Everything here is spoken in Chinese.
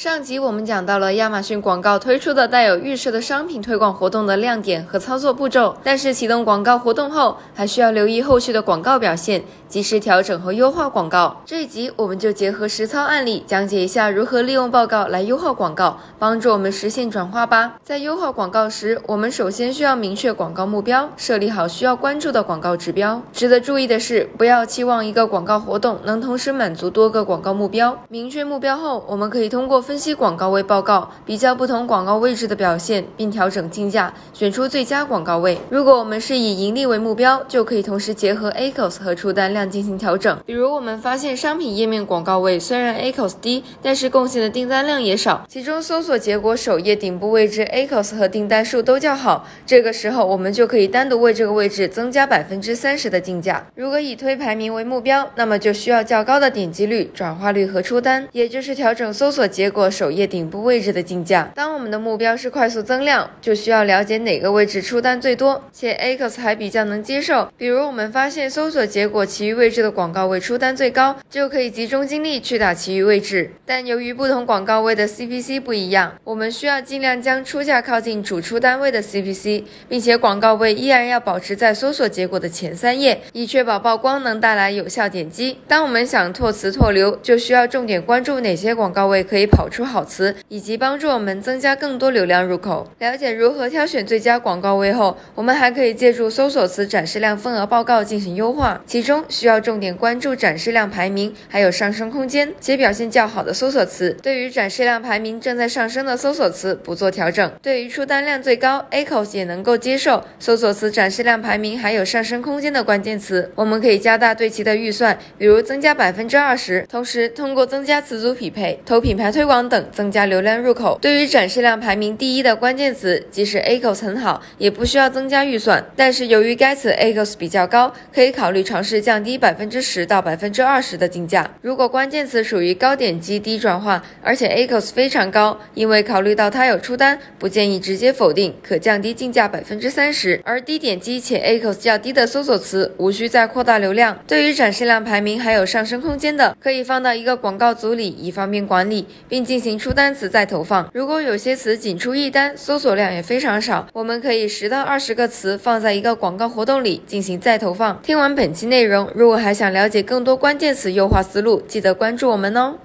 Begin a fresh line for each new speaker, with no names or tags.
上集我们讲到了亚马逊广告推出的带有预设的商品推广活动的亮点和操作步骤，但是启动广告活动后，还需要留意后续的广告表现，及时调整和优化广告。这一集我们就结合实操案例，讲解一下如何利用报告来优化广告，帮助我们实现转化吧。在优化广告时，我们首先需要明确广告目标，设立好需要关注的广告指标。值得注意的是，不要期望一个广告活动能同时满足多个广告目标。明确目标后，我们可以通过分析广告位报告，比较不同广告位置的表现，并调整竞价，选出最佳广告位。如果我们是以盈利为目标，就可以同时结合 ACOS 和出单量进行调整。比如，我们发现商品页面广告位虽然 ACOS 低，但是贡献的订单量也少，其中搜索结果首页顶部位置 ACOS 和订单数都较好。这个时候，我们就可以单独为这个位置增加百分之三十的竞价。如果以推排名为目标，那么就需要较高的点击率、转化率和出单，也就是调整搜索结果首页。顶部位置的竞价。当我们的目标是快速增量，就需要了解哪个位置出单最多，且 ACOS 还比较能接受。比如我们发现搜索结果其余位置的广告位出单最高，就可以集中精力去打其余位置。但由于不同广告位的 CPC 不一样，我们需要尽量将出价靠近主出单位的 CPC，并且广告位依然要保持在搜索结果的前三页，以确保曝光能带来有效点击。当我们想拓词拓流，就需要重点关注哪些广告位可以跑出好。词以及帮助我们增加更多流量入口。了解如何挑选最佳广告位后，我们还可以借助搜索词展示量份额报告进行优化。其中需要重点关注展示量排名，还有上升空间且表现较好的搜索词。对于展示量排名正在上升的搜索词，不做调整。对于出单量最高，ACOS 也能够接受搜索词展示量排名还有上升空间的关键词，我们可以加大对其的预算，比如增加百分之二十。同时，通过增加词组匹配、投品牌推广等。增加流量入口，对于展示量排名第一的关键词，即使 ACOS 很好，也不需要增加预算。但是由于该词 ACOS 比较高，可以考虑尝试降低百分之十到百分之二十的竞价。如果关键词属于高点击低转化，而且 ACOS 非常高，因为考虑到它有出单，不建议直接否定，可降低竞价百分之三十。而低点击且 ACOS 较低的搜索词，无需再扩大流量。对于展示量排名还有上升空间的，可以放到一个广告组里，以方便管理，并进行出。单词再投放，如果有些词仅出一单，搜索量也非常少，我们可以十到二十个词放在一个广告活动里进行再投放。听完本期内容，如果还想了解更多关键词优化思路，记得关注我们哦。